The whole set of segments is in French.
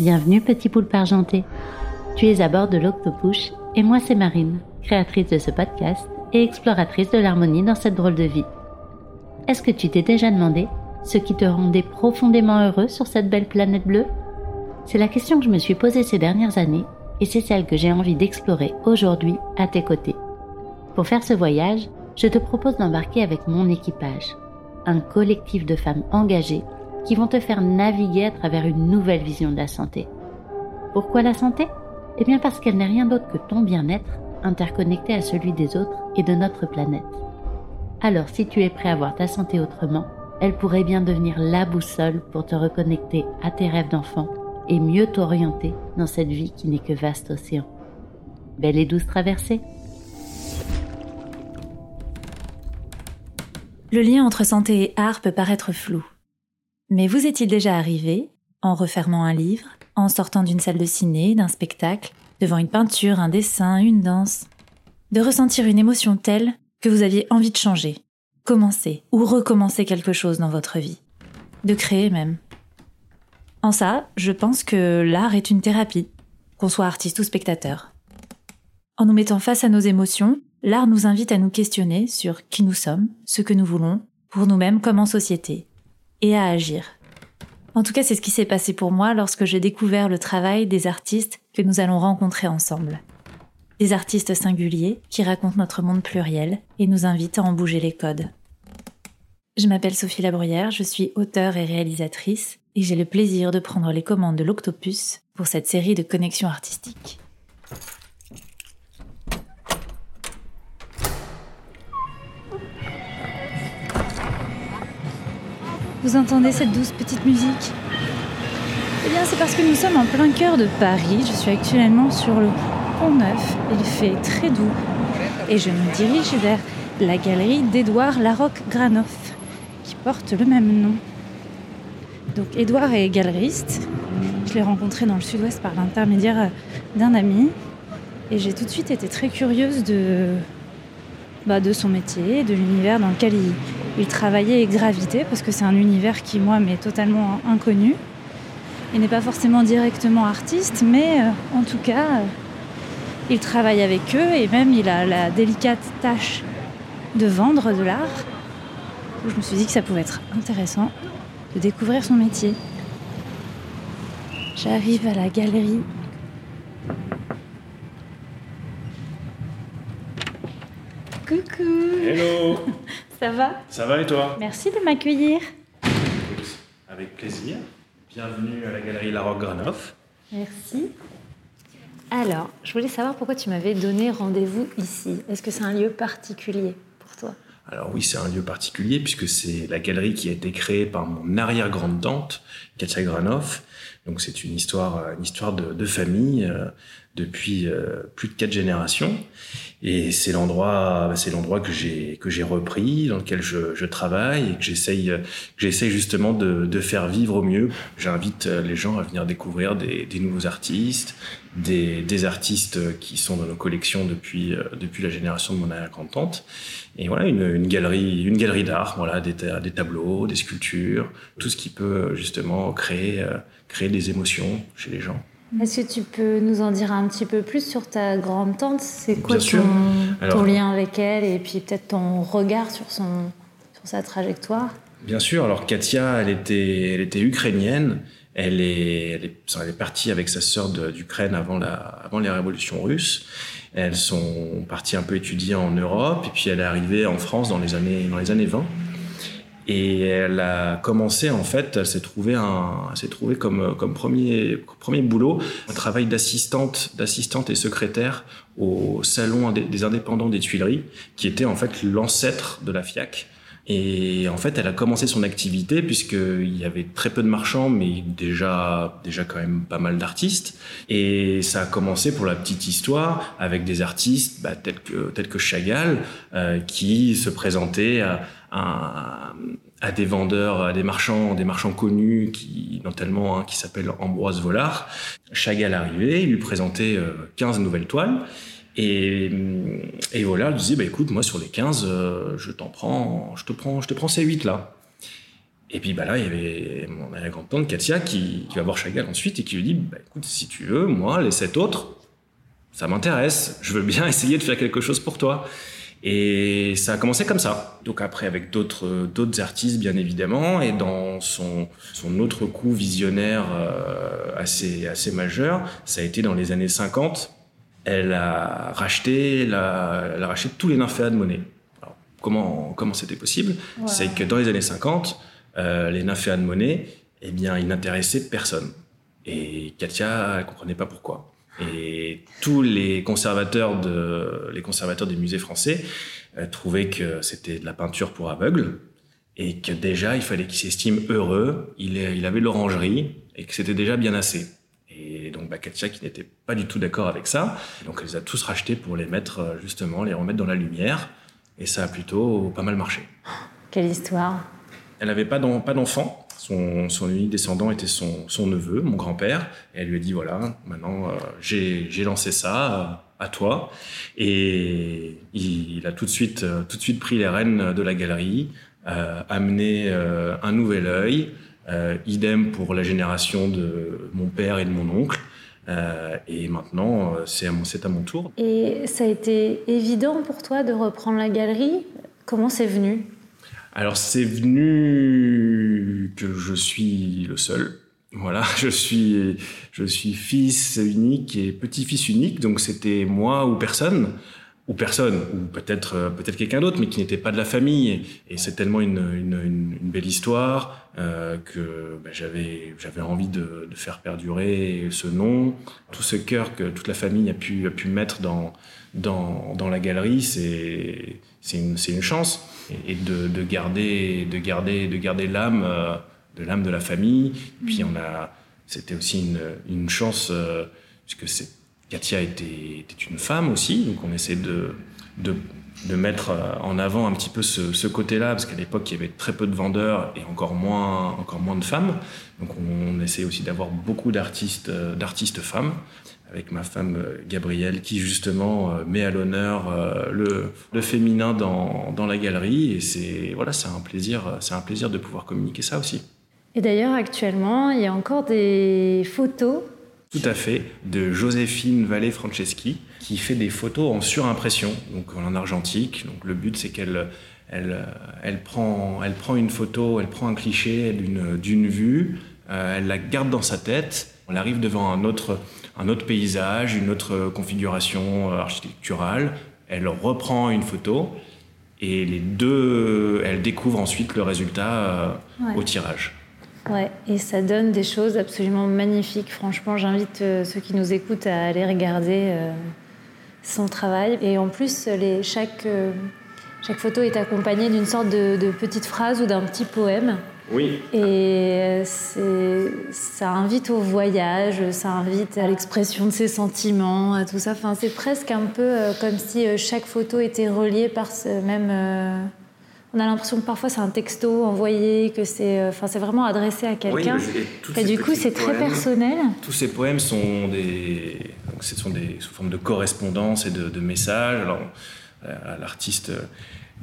Bienvenue petit poulpe argenté. Tu es à bord de l'Octopush et moi c'est Marine, créatrice de ce podcast et exploratrice de l'harmonie dans cette drôle de vie. Est-ce que tu t'es déjà demandé ce qui te rendait profondément heureux sur cette belle planète bleue? C'est la question que je me suis posée ces dernières années et c'est celle que j'ai envie d'explorer aujourd'hui à tes côtés. Pour faire ce voyage, je te propose d'embarquer avec mon équipage, un collectif de femmes engagées qui vont te faire naviguer à travers une nouvelle vision de la santé. Pourquoi la santé? Eh bien parce qu'elle n'est rien d'autre que ton bien-être interconnecté à celui des autres et de notre planète. Alors si tu es prêt à voir ta santé autrement, elle pourrait bien devenir la boussole pour te reconnecter à tes rêves d'enfant et mieux t'orienter dans cette vie qui n'est que vaste océan. Belle et douce traversée Le lien entre santé et art peut paraître flou. Mais vous est-il déjà arrivé, en refermant un livre, en sortant d'une salle de ciné, d'un spectacle, devant une peinture, un dessin, une danse, de ressentir une émotion telle que vous aviez envie de changer, commencer ou recommencer quelque chose dans votre vie, de créer même? En ça, je pense que l'art est une thérapie, qu'on soit artiste ou spectateur. En nous mettant face à nos émotions, l'art nous invite à nous questionner sur qui nous sommes, ce que nous voulons, pour nous-mêmes comme en société, et à agir. En tout cas, c'est ce qui s'est passé pour moi lorsque j'ai découvert le travail des artistes que nous allons rencontrer ensemble. Des artistes singuliers qui racontent notre monde pluriel et nous invitent à en bouger les codes. Je m'appelle Sophie Labruyère, je suis auteure et réalisatrice et j'ai le plaisir de prendre les commandes de l'Octopus pour cette série de connexions artistiques. Vous entendez cette douce petite musique? Eh bien, c'est parce que nous sommes en plein cœur de Paris. Je suis actuellement sur le Pont Neuf. Il fait très doux. Et je me dirige vers la galerie d'Édouard Larocque Granoff, qui porte le même nom. Donc, Édouard est galeriste. Je l'ai rencontré dans le sud-ouest par l'intermédiaire d'un ami. Et j'ai tout de suite été très curieuse de, bah, de son métier, de l'univers dans lequel il, il travaillait Gravité parce que c'est un univers qui, moi, m'est totalement inconnu. Il n'est pas forcément directement artiste, mais euh, en tout cas, euh, il travaille avec eux et même il a la délicate tâche de vendre de l'art. Je me suis dit que ça pouvait être intéressant de découvrir son métier. J'arrive à la galerie. Coucou Hello Ça va Ça va et toi Merci de m'accueillir. Avec plaisir. Bienvenue à la galerie La Roque Granoff. Merci. Alors, je voulais savoir pourquoi tu m'avais donné rendez-vous ici. Est-ce que c'est un lieu particulier pour toi? Alors oui, c'est un lieu particulier puisque c'est la galerie qui a été créée par mon arrière-grande-tante, Katia Granoff. Donc c'est une histoire, une histoire de, de famille euh, depuis euh, plus de quatre générations. Et c'est l'endroit, c'est l'endroit que j'ai que j'ai repris, dans lequel je, travaille et que j'essaye que j'essaye justement de, faire vivre au mieux. J'invite les gens à venir découvrir des, nouveaux artistes, des, artistes qui sont dans nos collections depuis depuis la génération de mon arrière-grand-tante. Et voilà une, une, galerie une galerie d'art, voilà des, des tableaux, des sculptures, tout ce qui peut justement créer créer des émotions chez les gens. Est-ce que tu peux nous en dire un petit peu plus sur ta grande-tante C'est quoi ton, Alors, ton, lien avec elle et puis peut-être ton regard sur, son, sur sa trajectoire? Bien sûr. Alors Katia, elle était, elle était ukrainienne. Elle est, elle est, elle est partie avec sa sœur d'Ukraine avant, la, avant les révolutions russes. Elles sont parties un peu étudier en Europe et puis elle est arrivée en France dans les années, dans les années 20. Et elle a commencé, en fait, elle s'est trouvée, un, comme, comme premier, premier boulot un travail d'assistante, d'assistante et secrétaire au salon des indépendants des Tuileries, qui était en fait l'ancêtre de la FIAC. Et en fait, elle a commencé son activité puisqu'il y avait très peu de marchands, mais déjà, déjà quand même pas mal d'artistes. Et ça a commencé pour la petite histoire avec des artistes bah, tels que tels que Chagall, euh, qui se présentaient à, à, des vendeurs, à des marchands, des marchands connus, qui notamment un qui s'appelle Ambroise Vollard. Chagall arrivait, il lui présentait 15 nouvelles toiles. Et, et voilà, elle disait, bah, écoute, moi sur les 15, euh, je t'en prends, je te prends, ces 8 là. Et puis bah là, il y avait mon arrière-grand-tante Katia qui, qui, va voir Chagall ensuite et qui lui dit bah, écoute, si tu veux, moi, les sept autres, ça m'intéresse. Je veux bien essayer de faire quelque chose pour toi. Et ça a commencé comme ça. Donc après, avec d'autres d'autres artistes, bien évidemment, et dans son son autre coup visionnaire euh, assez assez majeur, ça a été dans les années 50. Elle a racheté, la, elle a racheté tous les nymphéas de Monet. Alors, comment comment c'était possible? C'est que dans les années 50, euh, les nymphéas de Monet, eh bien, ils n'intéressaient personne. Et Katia, elle comprenait pas pourquoi. Et tous les conservateurs, de, les conservateurs des musées français euh, trouvaient que c'était de la peinture pour aveugles et que déjà il fallait qu'il s'estime heureux, il, il avait l'orangerie et que c'était déjà bien assez. Et donc bah, Katia qui n'était pas du tout d'accord avec ça, donc elle les a tous rachetés pour les mettre euh, justement, les remettre dans la lumière et ça a plutôt pas mal marché. Quelle histoire Elle n'avait pas d'enfant, son, unique descendant était son, neveu, mon grand-père. Et elle lui a dit voilà, maintenant euh, j'ai lancé ça, euh, à toi. Et il, a tout de suite, euh, tout de suite pris les rênes de la galerie, amené un nouvel œil. idem pour la génération de mon père et de mon oncle. et maintenant, c'est à mon tour. Et ça a été évident pour toi de reprendre la galerie? Comment c'est venu? Alors c'est venu que je suis le seul. Voilà, je suis je suis fils unique et petit-fils unique, donc c'était moi ou personne ou personne, ou peut-être peut-être quelqu'un d'autre, mais qui n'était pas de la famille. Et c'est tellement une, une, une, belle histoire euh, que ben, j'avais j'avais envie de, de, faire perdurer ce nom, tout ce cœur que toute la famille a pu a pu mettre dans dans, dans la galerie, c'est c'est une chance et de, de, garder de garder de garder l'âme euh, de l'âme de la famille. Puis on a c'était aussi une chance euh, puisque c'est Katia était, une femme aussi, donc on essaie de, de, de, mettre en avant un petit peu ce, côté-là, parce qu'à l'époque, il y avait très peu de vendeurs et encore moins, encore moins de femmes. Donc on, essaie aussi d'avoir beaucoup d'artistes, d'artistes femmes, avec ma femme Gabrielle, qui justement met à l'honneur le, le féminin dans, dans la galerie. Et c'est voilà, c'est un plaisir, c'est un plaisir de pouvoir communiquer ça aussi. Et d'ailleurs, actuellement, il y a encore des photos tout à fait, de Joséphine Vallée Franceschi, qui fait des photos en surimpression, donc en argentique. Donc le but, c'est qu'elle elle, elle, prend, elle prend une photo, elle prend un cliché d'une vue, euh, elle la garde dans sa tête, on arrive devant un autre, un autre paysage, une autre configuration architecturale, elle reprend une photo, et les deux, elle découvre ensuite le résultat euh, ouais. au tirage. Ouais, et ça donne des choses absolument magnifiques. Franchement, j'invite euh, ceux qui nous écoutent à aller regarder euh, son travail. Et en plus, les, chaque, euh, chaque photo est accompagnée d'une sorte de, de, petite phrase ou d'un petit poème. Oui. Et ça invite au voyage, ça invite à l'expression de ses sentiments, à tout ça. Enfin, c'est presque un peu comme si chaque photo était reliée par ce même on a l'impression que parfois c'est un texto envoyé, que c'est enfin, c'est vraiment adressé à quelqu'un. Oui, et, et du coup, c'est très personnel. Tous ces poèmes sont des, donc, ce sont des sous forme de correspondance et de, de messages. Alors, euh, l'artiste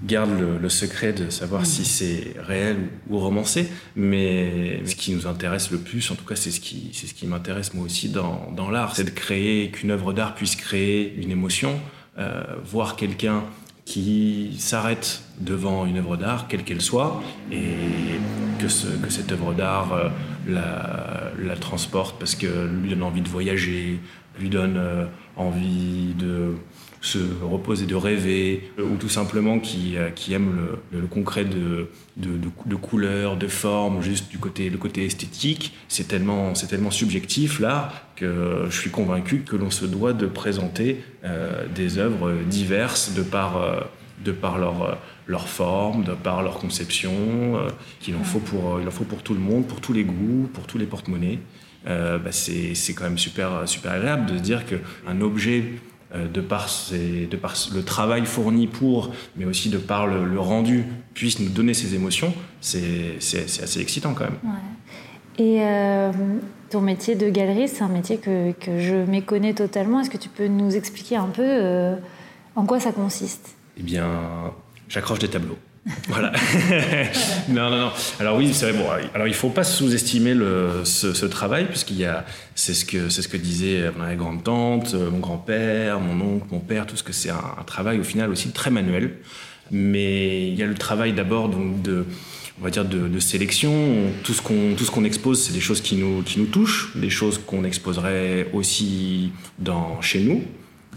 garde le, le, secret de savoir mmh. si c'est réel ou romancé, mais ce qui nous intéresse le plus, en tout cas, c'est ce qui, c'est ce qui m'intéresse moi aussi dans, dans l'art, c'est de créer qu'une œuvre d'art puisse créer une émotion, euh, voir quelqu'un qui s'arrête devant une œuvre d'art, quelle qu'elle soit, et que, ce, que cette œuvre d'art euh, la, la, transporte parce que lui donne envie de voyager, lui donne euh, envie de se reposer, de rêver, ou tout simplement qui, euh, qui aime le, concret de, de, couleurs, de formes, juste du côté, le côté esthétique. C'est tellement, c'est tellement subjectif là que je suis convaincu que l'on se doit de présenter euh, des œuvres diverses de par, euh, de par leur, leur forme, de par leur conception, euh, qu'il en faut pour, il en faut pour tout le monde, pour tous les goûts, pour tous les porte-monnaies. Euh, bah c'est quand même super, super agréable de se dire qu'un objet euh, de par, ses, de par le travail fourni pour, mais aussi de par le, le rendu, puisse nous donner ces émotions, c'est assez excitant quand même. Ouais. Et euh, ton métier de galerie, c'est un métier que, que je méconnais totalement. Est-ce que tu peux nous expliquer un peu euh, en quoi ça consiste? Eh bien, j'accroche des tableaux. Voilà. non, non, non. Alors oui, c'est vrai. Bon, alors il faut pas sous-estimer ce, travail puisqu'il y a, c'est ce que c'est ce que disait ma grande tante, mon grand-père, mon oncle, mon père, tout ce que c'est un, travail au final aussi très manuel. Mais il y a le travail d'abord donc de on va dire de, sélection. Tout ce qu'on tout ce qu'on expose, c'est des choses qui nous qui nous touchent, des choses qu'on exposerait aussi dans chez nous,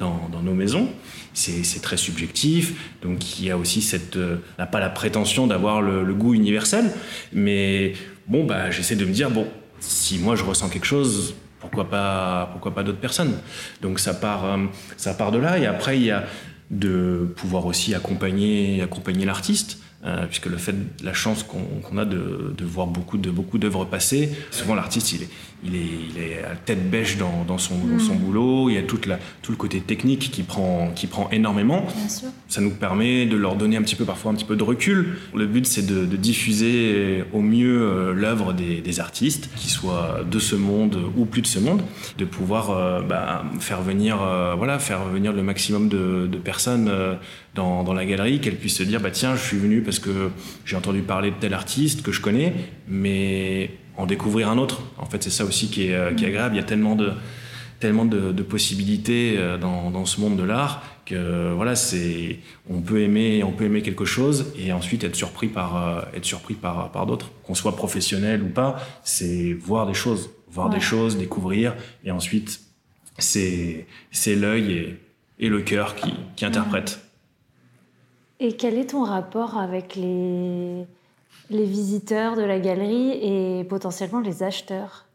dans, nos maisons c'est très subjectif. Donc il y a aussi cette, euh, n'a pas la prétention d'avoir le, goût universel, mais bon bah j'essaie de me dire bon si moi je ressens quelque chose, pourquoi pas pourquoi pas d'autres personnes? Donc ça part euh, ça part de là et après il y a de pouvoir aussi accompagner accompagner l'artiste. Euh, puisque le fait, la chance qu'on a de, de, voir beaucoup de beaucoup d'œuvres passer, souvent l'artiste il est, il est, il est à tête bêche dans, dans, son, son, mm. boulot. Il y a toute la, tout le côté technique qui prend, qui prend énormément. Ça nous permet de leur donner un petit peu, parfois un petit peu de recul. Le but, c'est de, de, diffuser au mieux euh, l'œuvre des, des, artistes, qu'ils soient de ce monde ou plus de ce monde, de pouvoir euh, bah, faire venir, euh, voilà, faire venir le maximum de, de personnes dans, dans, la galerie, qu'elles puissent se dire, bah tiens, je suis venu parce que j'ai entendu parler de tel artiste que je connais, mais en découvrir un autre. En fait, c'est ça aussi qui est, euh, qui est, agréable. Il y a tellement de, tellement de, possibilités euh, dans, dans, ce monde de l'art que voilà, c'est on peut aimer, on peut aimer quelque chose et ensuite être surpris par euh, être surpris par par d'autres. Qu'on soit professionnel ou pas, c'est voir des choses, voir des choses, découvrir et ensuite c'est c'est l'œil et, et le cœur qui, qui interprètent. Et quel est ton rapport avec les les visiteurs de la galerie et potentiellement les acheteurs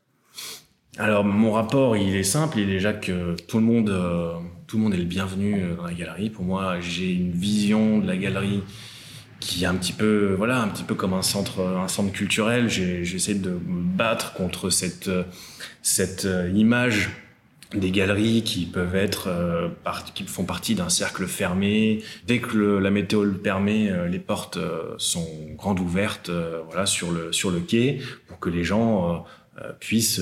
Alors mon rapport, il est simple, il est déjà que tout le monde, euh, tout le monde est le bienvenu euh, dans la galerie. Pour moi, j'ai une vision de la galerie qui est un petit peu, voilà, un petit peu comme un centre, un centre culturel. J'essaie de me battre contre cette, cette euh, image des galeries qui peuvent être euh, qui font partie d'un cercle fermé. Dès que la météo le permet, euh, les portes euh, sont grandes ouvertes, voilà, sur le sur le quai pour que les gens puissent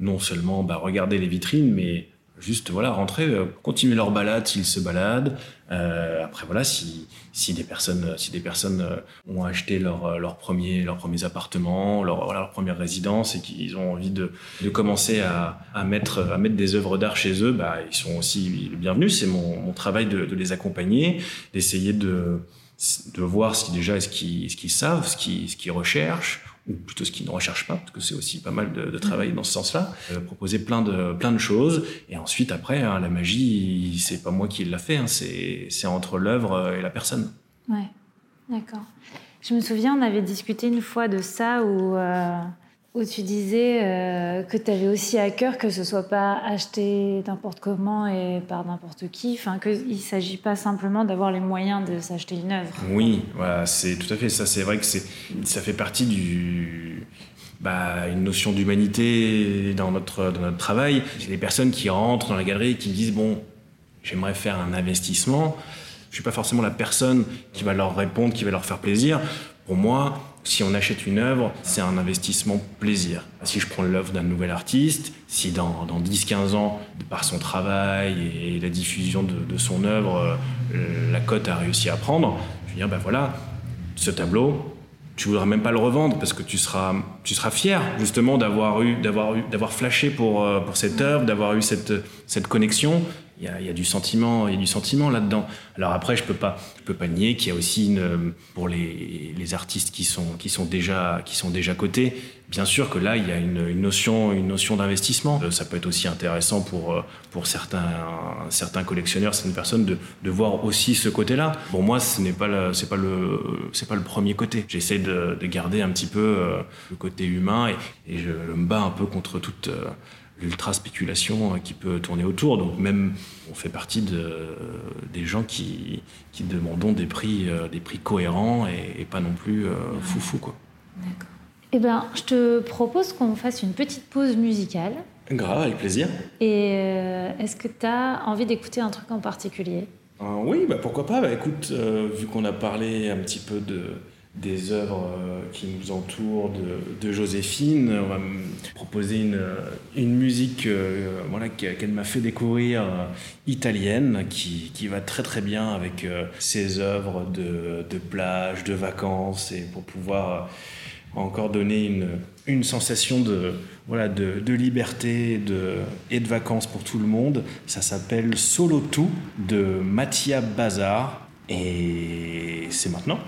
non seulement bah, regarder les vitrines, mais juste voilà rentrer euh, continuer leur balade s'ils se baladent. Euh, après voilà si si des personnes si des personnes euh, ont acheté leur leur premier leurs premiers appartements leur leur première résidence et qu'ils ont envie de de commencer à à mettre à mettre des œuvres d'art chez eux bah ils sont aussi bienvenus. C'est mon mon travail de de les accompagner d'essayer de de voir si déjà est-ce qu'ils ce qu'ils savent ce qu'ils ce qu'ils recherchent ou plutôt ce qu'ils ne recherchent pas, parce que c'est aussi pas mal de, de travail dans ce sens-là, euh, proposer plein de plein de choses, et ensuite après hein, la magie, c'est pas moi qui l'a fait, hein, c'est c'est entre l'œuvre et la personne. Ouais, d'accord. Je me souviens, on avait discuté une fois de ça où euh, où tu disais euh, que tu avais aussi à cœur que ce soit pas acheté n'importe comment et par n'importe qui, enfin qu'il ne s'agit pas simplement d'avoir les moyens de s'acheter une œuvre. Oui, c'est tout à fait ça. C'est vrai que c'est ça fait partie du bah, une notion d'humanité dans notre dans notre travail. J'ai des personnes qui rentrent dans la galerie et qui disent bon, j'aimerais faire un investissement. Je suis pas forcément la personne qui va leur répondre, qui va leur faire plaisir. Pour moi, si on achète une œuvre, c'est un investissement plaisir. Si je prends l'œuvre d'un nouvel artiste, si dans, dans 10-15 ans, par son travail et la diffusion de, son œuvre, euh, la cote a réussi à prendre, je vais dire, ben voilà, ce tableau, tu voudras même pas le revendre parce que tu seras, tu seras fier justement d'avoir eu, d'avoir d'avoir flashé pour, euh, pour cette œuvre, d'avoir eu cette, cette connexion il y a, du sentiment, il y a du sentiment là-dedans. Alors après, je peux pas, je peux pas nier qu'il y a aussi pour les, artistes qui sont, déjà, qui sont déjà cotés. Bien sûr que là, il y a une, notion, une notion d'investissement. Euh, ça peut être aussi intéressant pour, euh, pour certains, certains collectionneurs, certaines personnes de, voir aussi ce côté-là. Pour moi, ce n'est pas c'est pas le, c'est pas le premier côté. J'essaie de, de garder un petit peu euh, le côté humain et, je me bats un peu contre toute l'ultra spéculation qui peut tourner autour. Donc même, on fait partie de, des gens qui, qui demandons des prix, euh, des prix cohérents et, et pas non plus euh, foufou. Quoi. D'accord. Eh ben, je te propose qu'on fasse une petite pause musicale. Grave, avec plaisir. Et euh, est-ce que tu as envie d'écouter un truc en particulier? Euh, Oui, bah pourquoi pas. Bah, écoute, euh, vu qu'on a parlé un petit peu de des œuvres euh, qui nous entourent de, Joséphine. On va me proposer une, une musique euh, voilà, qu'elle m'a fait découvrir euh, italienne qui, qui, va très très bien avec ses œuvres de, de, plage, de vacances et pour pouvoir encore donner une, une sensation de, voilà, de, de liberté de, et de vacances pour tout le monde. Ça s'appelle Solo Tout de Mattia Bazar et c'est maintenant.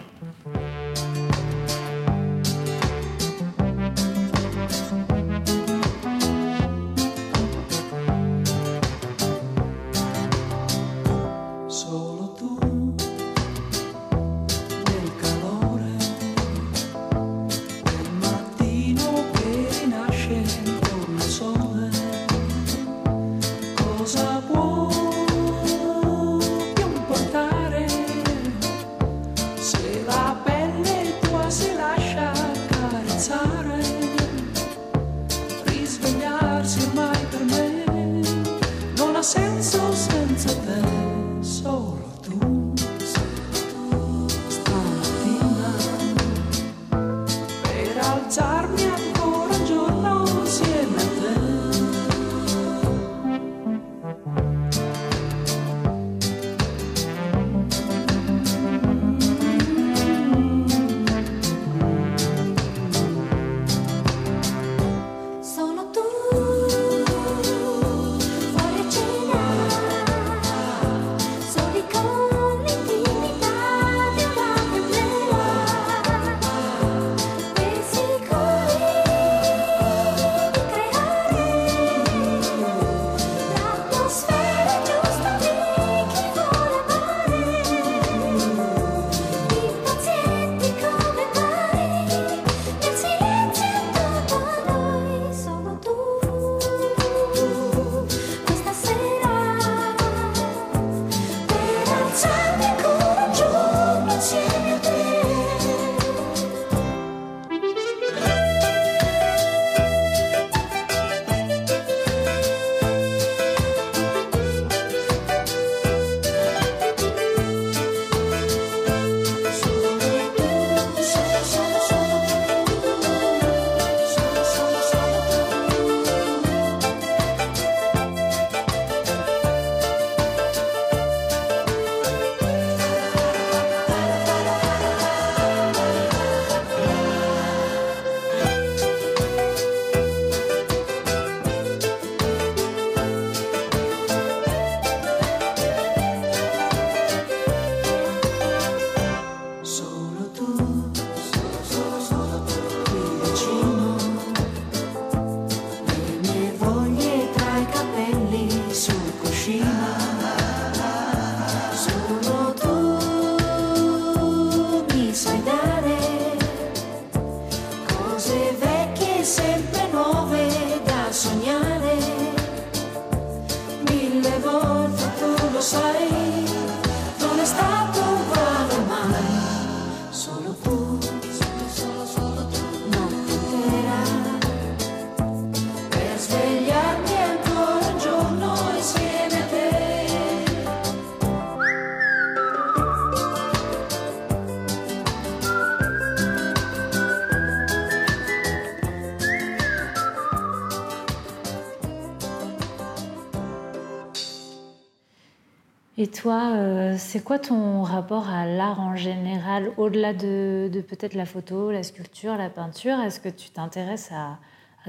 Et toi, euh, c'est quoi ton rapport à l'art en général, au-delà de, peut-être la photo, la sculpture, la peinture? Est-ce que tu t'intéresses à,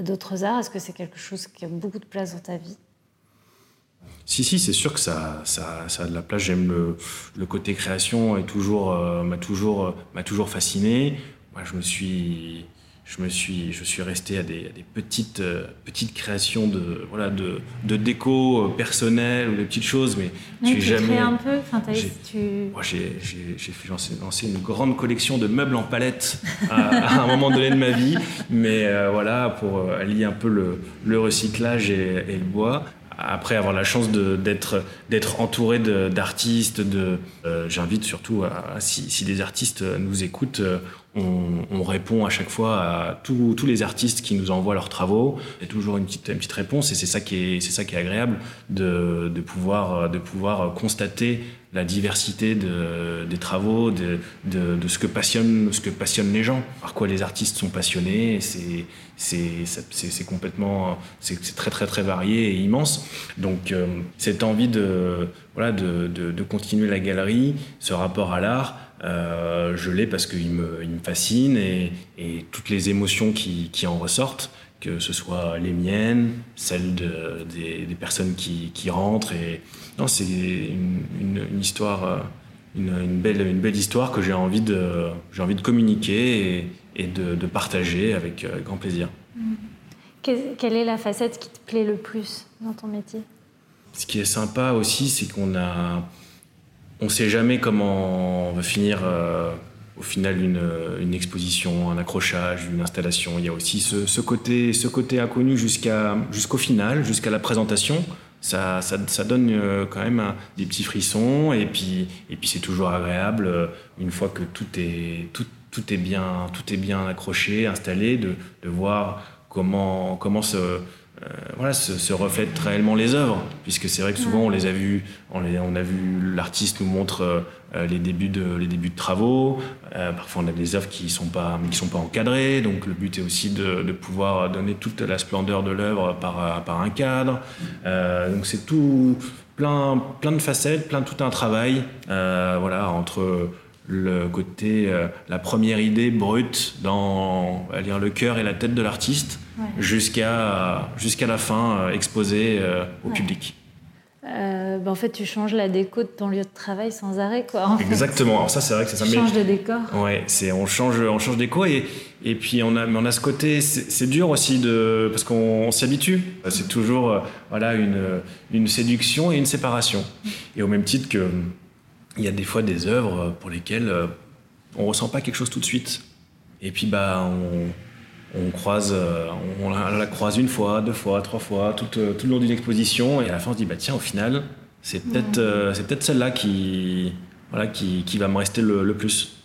d'autres arts? Est-ce que c'est quelque chose qui a beaucoup de place dans ta vie? Si, si, c'est sûr que ça, ça, ça, a de la place. J'aime le, côté création et toujours, euh, m'a toujours, m'a toujours fasciné. Moi, je me suis, je me suis, je suis resté à des, petites, euh, petites créations de, voilà, de, de déco euh, personnelle ou des petites choses, mais, mais tu jamais. un peu. Enfin, j'ai, tu... moi, j'ai, lancé, une grande collection de meubles en palette à, un moment donné de ma vie, mais euh, voilà, pour allier un peu le, le recyclage et, et, le bois après avoir la chance d'être entouré d'artistes de, j'invite surtout à, si, si, des artistes nous écoutent on, répond à chaque fois à tous, les artistes qui nous envoient leurs travaux. Il y a toujours une petite, une petite réponse et c'est ça qui est, ça qui est agréable de, de, pouvoir, de pouvoir constater la diversité de, des travaux, de, de, de, ce que passionne, ce que passionnent les gens, par quoi les artistes sont passionnés. C'est, complètement, c'est, très très très varié et immense. Donc euh, cette envie de, voilà, de, de, continuer la galerie, ce rapport à l'art. Euh, je l'ai parce qu'il me, il me fascine et, et, toutes les émotions qui, qui, en ressortent, que ce soit les miennes, celles de, des, des, personnes qui, qui, rentrent. Et, non, c'est une, une, histoire, euh, une, une, belle, une belle histoire que j'ai envie de, j'ai envie de communiquer et, et de, de, partager avec euh, grand plaisir. Quelle est la facette qui te plaît le plus dans ton métier? Ce qui est sympa aussi, c'est qu'on a on ne sait jamais comment on va finir euh, au final une, une, exposition, un accrochage, une installation. Il y a aussi ce, ce côté, ce côté inconnu jusqu'à, jusqu'au final, jusqu'à la présentation. Ça, ça, ça donne euh, quand même des petits frissons et puis, et puis c'est toujours agréable euh, une fois que tout est, tout, tout, est bien, tout est bien accroché, installé, de, de voir comment, comment se voilà, se, se, reflètent réellement les œuvres, puisque c'est vrai que souvent on les a vus, on, les, on a vu l'artiste nous montre euh, les débuts de les débuts de travaux. Euh, parfois on a des œuvres qui sont pas qui sont pas encadrées, donc le but est aussi de, de pouvoir donner toute la splendeur de l'œuvre par par un cadre. Euh, donc c'est tout plein plein de facettes, plein tout un travail, euh, voilà entre le côté, euh, la première idée brute dans à dire, le cœur et la tête de l'artiste ouais. jusqu'à jusqu'à la fin euh, exposée euh, au ouais. public. Bah en fait, tu changes la déco de ton lieu de travail sans arrêt, quoi. Exactement. Alors ça, c'est vrai que ça. Tu changes de décor. Ouais, c'est on change, on change déco et et puis on a, mais on a ce côté, c'est dur aussi de parce qu'on s'y habitue. C'est toujours voilà une une séduction et une séparation. Et au même titre que il y a des fois des œuvres pour lesquelles euh, on ressent pas quelque chose tout de suite. Et puis bah on, on croise, euh, on la, la, croise une fois, deux fois, trois fois, tout, euh, tout le long d'une exposition, et à la fin on se dit bah tiens au final c'est peut-être mmh. c'est peut-être celle-là qui voilà qui, qui, va me rester le, le plus.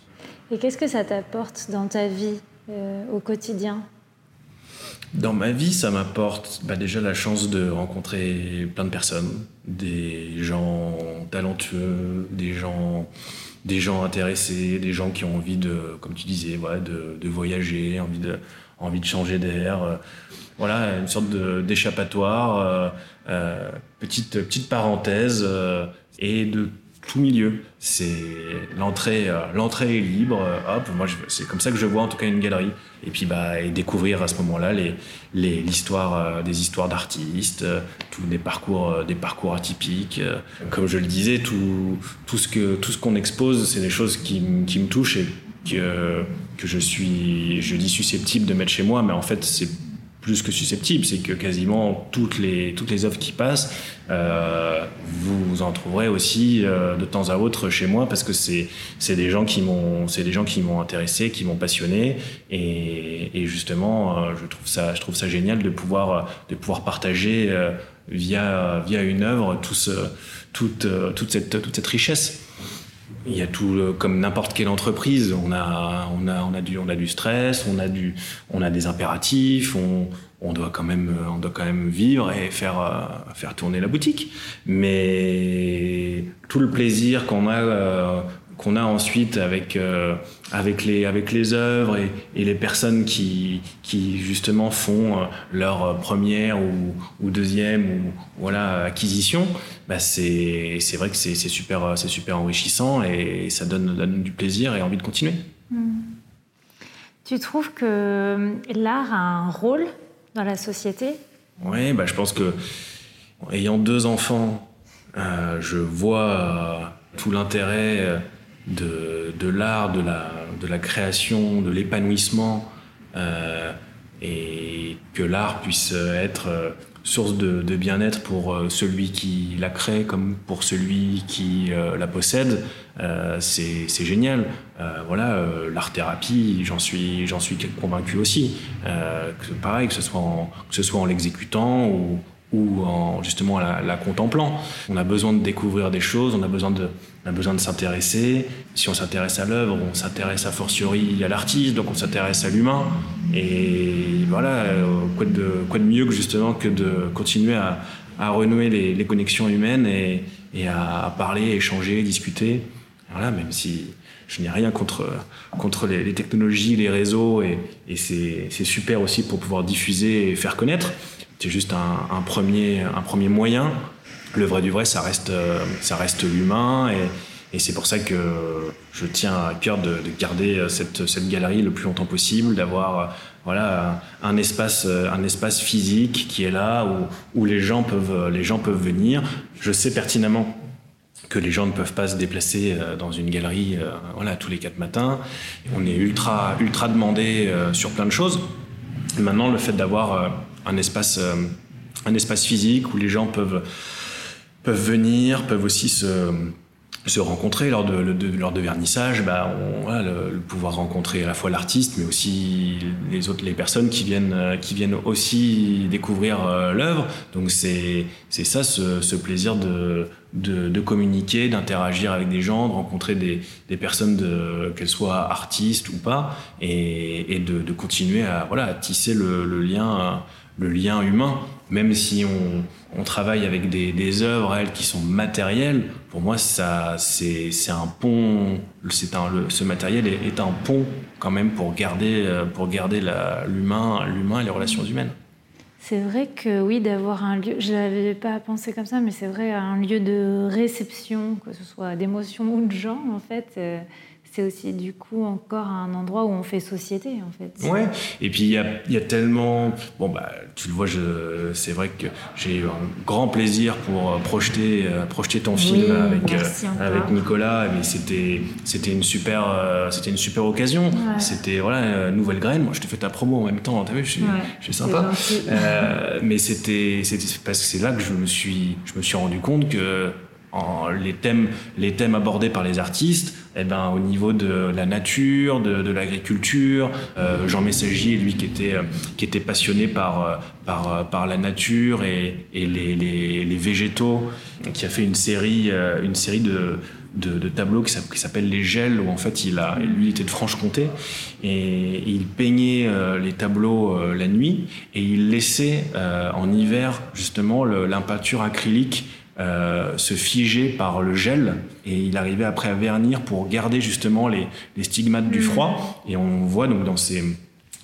Et qu'est-ce que ça t'apporte dans ta vie euh, au quotidien? Dans ma vie, ça m'apporte bah, déjà la chance de rencontrer plein de personnes, des gens talentueux, des gens, intéressés, des gens qui ont envie de, comme tu disais, de, voyager, envie de, changer d'air. Euh, voilà, une sorte d'échappatoire, euh, euh, petite, petite parenthèse, et de tout milieu. C'est l'entrée, euh, l'entrée est libre. Euh, hop, moi, c'est comme ça que je vois en tout cas une galerie. Et puis, bah, et découvrir à ce moment-là les, les, l'histoire, euh, des histoires d'artistes, tous des parcours, des parcours atypiques. Comme je le disais, tout, tout ce que, tout ce qu'on expose, c'est des choses qui, qui me touchent et que, que je suis, je dis susceptible de mettre chez moi, mais en fait, c'est plus que susceptible, c'est que quasiment toutes les, toutes les œuvres qui passent, euh, vous, en trouverez aussi euh, de temps à autre chez moi parce que c'est des gens qui m'ont c'est des gens qui m'ont intéressé, qui m'ont passionné et, et justement euh, je trouve ça je trouve ça génial de pouvoir de pouvoir partager euh, via via une œuvre tout ce, toute toute cette toute cette richesse. Il y a tout comme n'importe quelle entreprise. On a, on a, on a du, on a du stress, on a du, on a des impératifs. On, on doit quand même, on doit quand même vivre et faire, euh, faire tourner la boutique. Mais tout le plaisir qu'on a, euh, qu'on a ensuite avec euh, avec les avec les œuvres et, et les personnes qui qui justement font euh, leur première ou, ou deuxième ou voilà acquisition bah c'est vrai que c'est super super enrichissant et ça donne, donne du plaisir et envie de continuer mmh. tu trouves que l'art a un rôle dans la société? Oui bah je pense que ayant deux enfants euh, je vois tout l'intérêt de, de l'art, de la, de la création, de l'épanouissement, euh, et que l'art puisse être euh, source de, de bien-être pour euh, celui qui la crée comme pour celui qui euh, la possède, euh, c'est génial. Voilà, l'art-thérapie, j'en suis, suis convaincu aussi. Pareil, que ce soit en, que ce soit en l'exécutant ou, ou en justement la, contemplant. On a besoin de découvrir des choses, on a besoin de, on a besoin de s'intéresser. Si on s'intéresse à l'œuvre, on s'intéresse à fortiori à l'artiste, donc on s'intéresse à l'humain. Et voilà, quoi de, quoi de mieux que justement que de continuer à, renouer les, connexions humaines et, à, parler, échanger, discuter. Voilà, même si je n'ai rien contre, contre les, technologies, les réseaux, et c'est super aussi pour pouvoir diffuser et faire connaître. C'est juste un, premier, un premier moyen. Le vrai du vrai, ça reste, ça reste l'humain, et, c'est pour ça que je tiens à cœur de, de garder cette, cette, galerie le plus longtemps possible, d'avoir voilà un espace, un espace physique qui est là où, où les gens peuvent, les gens peuvent venir. Je sais pertinemment que les gens ne peuvent pas se déplacer euh, dans une galerie euh, voilà, tous les quatre matins. On est ultra, ultra demandé euh, sur plein de choses. Maintenant, le fait d'avoir un, espace, un espace physique où les gens peuvent, peuvent venir, peuvent aussi se, se rencontrer lors de, lors de vernissage, bah, le, pouvoir rencontrer à la fois l'artiste, mais aussi les autres, les personnes qui viennent, qui viennent aussi découvrir euh, l'œuvre. Donc c'est, c'est ça, ce, plaisir de, de, communiquer, d'interagir avec des gens, de rencontrer des, des personnes, qu'elles soient artistes ou pas, et, et de, continuer à, voilà, à tisser le lien, le lien humain, même si on, travaille avec des, œuvres elles qui sont matérielles. Pour moi, ça, c'est, un pont. C'est un, le, ce matériel est, un pont quand même pour garder, pour garder l'humain, l'humain et les relations humaines. C'est vrai que oui, d'avoir un lieu, je n'avais pas pensé comme ça, mais c'est vrai, un lieu de réception, que ce soit d'émotions ou de gens, en fait, euh, c'est aussi du coup encore un endroit où on fait société en fait. Ouais, et puis il y a, y a, tellement. Bon, bah, tu le vois, je... c'est vrai que j'ai eu un grand plaisir pour projeter, euh, projeter ton film avec, euh, avec Nicolas, mais c'était, c'était, une super, euh, c'était une super occasion. Ouais. C'était voilà, Nouvelle Graine. Moi, je te fais ta promo en même temps, t'as vu, je suis, ouais, je suis sympa. mais c'était, c'était parce que c'est là que je me suis, je me suis rendu compte que les, thèmes, abordés par les artistes, eh ben, au niveau de la nature, de, l'agriculture, euh, Jean Messager, lui qui était, qui était passionné par, par la nature et, les, végétaux, qui a fait une série, de, tableaux qui s'appelle Les Gels, où en fait lui était de Franche-Comté, et il peignait euh, les tableaux euh, la nuit, et il laissait euh, en hiver justement l'impeinture acrylique euh, se figer par le gel. Et il arrivait après à vernir pour garder justement les, les stigmates du froid. Et on voit donc dans ces,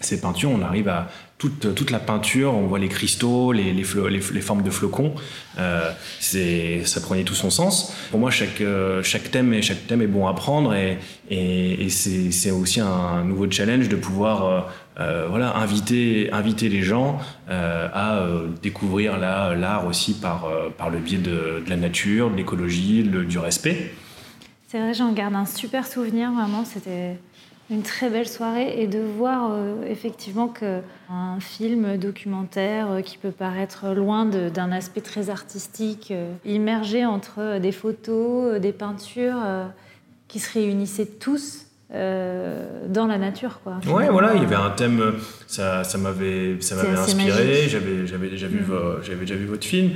ces peintures on arrive à toute, toute la peinture. On voit les cristaux les, les, les, les formes de flocons. Euh, c'est ça prenait tout son sens. Pour moi chaque, euh, chaque thème et chaque thème est bon à prendre. Et, et, et c'est aussi un nouveau challenge de pouvoir euh, voilà, inviter, inviter les gens euh, à euh, découvrir l'art aussi par, par le biais de, de la nature, de l'écologie, du respect. C'est vrai, j'en garde un super souvenir, vraiment, c'était une très belle soirée et de voir euh, effectivement qu'un film documentaire qui peut paraître loin d'un aspect très artistique, immergé entre des photos, des peintures, qui se réunissaient tous euh, dans la nature quoi. Ouais voilà il y avait un thème ça ça m'avait ça m'avait inspiré j'avais j'avais déjà vu mmh. j'avais déjà vu votre film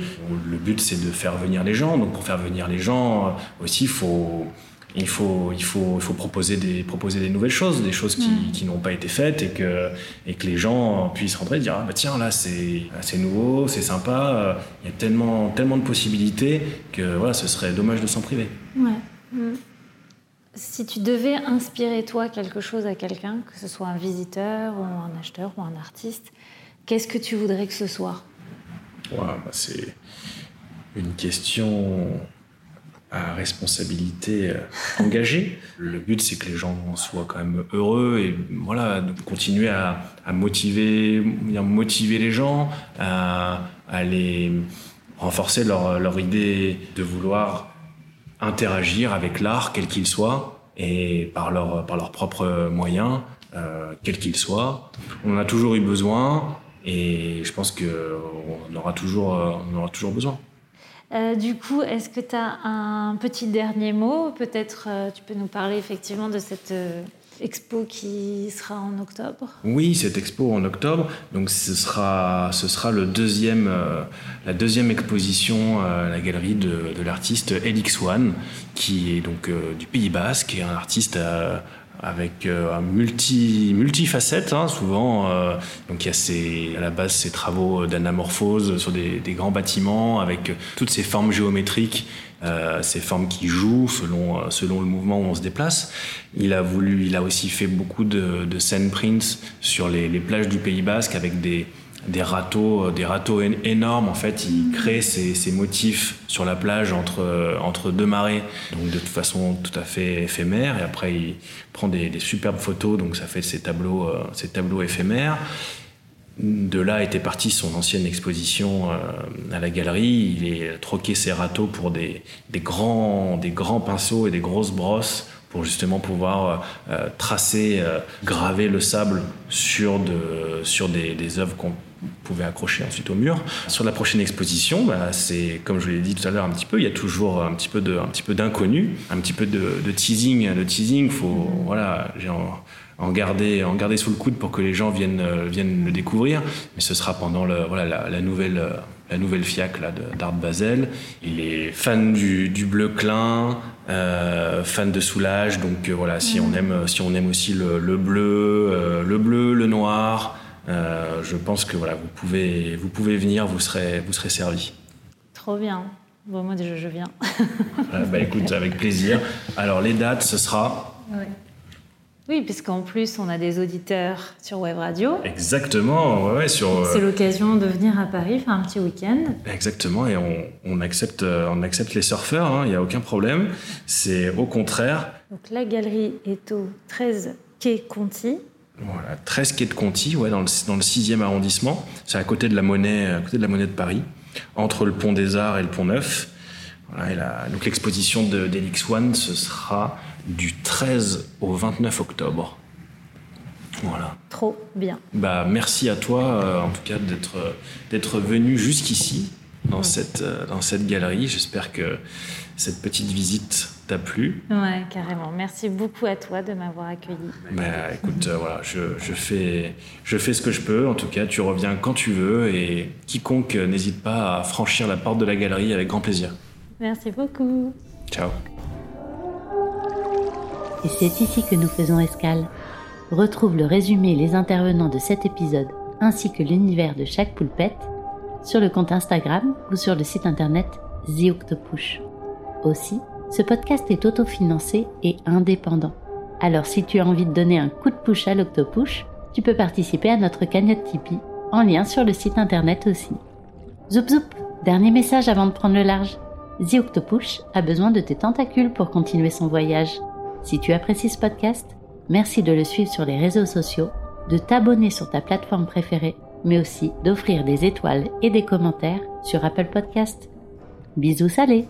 le but c'est de faire venir les gens donc pour faire venir les gens aussi il faut il faut, il faut, il faut proposer, des, proposer des nouvelles choses, des choses qui, mmh. qui n'ont pas été faites et que, et que les gens puissent rentrer et dire ah bah tiens là c'est nouveau, c'est sympa, il y a tellement, tellement de possibilités que voilà, ce serait dommage de s'en priver. Ouais. Mmh. Si tu devais inspirer toi quelque chose à quelqu'un, que ce soit un visiteur ou un acheteur ou un artiste, qu'est-ce que tu voudrais que ce soit? Ouais, bah C'est une question à responsabilité engagée. Le but, c'est que les gens soient quand même heureux et voilà, de continuer à, à motiver, motiver les gens, à, à les renforcer leur, leur idée de vouloir interagir avec l'art, quel qu'il soit, et par leurs par leurs propres moyens, euh, quels qu'ils soient. On en a toujours eu besoin, et je pense qu'on aura aura toujours besoin. Euh, du coup, est-ce que tu as un petit dernier mot? Peut-être euh, tu peux nous parler effectivement de cette, euh, expo qui sera en octobre. Oui, cette expo en octobre. Donc ce sera, ce sera le deuxième, euh, la deuxième exposition à la galerie de, de l'artiste Elix One, qui est donc euh, du Pays Basque, et un artiste euh, avec un multi multifacette hein, souvent donc il y a à la base ces travaux d'anamorphose sur des, des, grands bâtiments avec toutes ces formes géométriques euh, ces formes qui jouent selon, euh, selon le mouvement où on se déplace. Il a, voulu, il a aussi fait beaucoup de, de prints sur les, plages du Pays Basque avec des, des râteaux, euh, des râteaux énormes. En fait, il crée ces, motifs sur la plage entre, entre deux marées, donc de toute façon tout à fait éphémère. Et après, il prend des, des superbes photos, donc ça fait ces tableaux, ces tableaux éphémères. De là était partie son ancienne exposition euh, à la galerie. Il est troqué ses râteaux pour des, grands, pinceaux et des grosses brosses pour justement pouvoir euh, tracer, euh, graver le sable sur, de, des, œuvres qu'on pouvait accrocher ensuite au mur. Sur la prochaine exposition, bah, c'est comme je l'ai dit tout à l'heure un petit peu, il y a toujours un petit peu de, un petit peu d'inconnu, un petit peu de, de teasing. Le teasing, faut voilà, en garder, en garder sous le coude pour que les gens viennent, euh, viennent le découvrir. Mais ce sera pendant le, voilà, la, la nouvelle, euh, la nouvelle FIAC d'Art Basel. Il est fan du, du bleu clin, euh, fan de Soulage. Donc euh, voilà, si, on aime, si on aime aussi le, le bleu, euh, le bleu, le noir, je pense que voilà, vous pouvez, vous pouvez venir, vous serez, vous serez servi. Trop bien. Bon, moi déjà, je viens. bah, écoute, avec plaisir. Alors les dates, ce sera. Ouais. Oui, puisqu'en plus, on a des auditeurs sur Web Radio. Exactement, ouais, ouais sur. C'est l'occasion de venir à Paris faire un petit week-end. Exactement, et on, on, accepte, on accepte les surfeurs, il hein, n'y a aucun problème. C'est au contraire. Donc la galerie est au 13 quai Conti. Voilà, 13 quai de Conti, ouais, dans le, dans le 6e arrondissement. C'est à côté de la monnaie, à côté de la monnaie de Paris, entre le pont des Arts et le pont Neuf. Voilà, et la, donc l'exposition d'Elix One, ce sera du 13 au 29 octobre. Voilà. Trop bien. Bah, merci à toi, euh, en tout cas, d'être, d'être venu jusqu'ici, dans, ouais. cette, euh, dans cette galerie. J'espère que cette petite visite t'a plu. Ouais, carrément. Merci beaucoup à toi de m'avoir accueilli. Bah, écoute, euh, voilà, je, je, fais, je fais ce que je peux. En tout cas, tu reviens quand tu veux et quiconque n'hésite pas à franchir la porte de la galerie avec grand plaisir. Merci beaucoup. Ciao. Et c'est ici que nous faisons escale. Retrouve le résumé et les intervenants de cet épisode, ainsi que l'univers de chaque poulpette, sur le compte Instagram ou sur le site internet The. Aussi, ce podcast est autofinancé et indépendant. Alors si tu as envie de donner un coup de push à l'Octopush, tu peux participer à notre cagnotte Tipeee, en lien sur le site internet aussi. Zoup zoup, dernier message avant de prendre le large. The a besoin de tes tentacules pour continuer son voyage. Si tu apprécies ce podcast, merci de le suivre sur les réseaux sociaux, de t'abonner sur ta plateforme préférée, mais aussi d'offrir des étoiles et des commentaires sur Apple Podcast. Bisous salés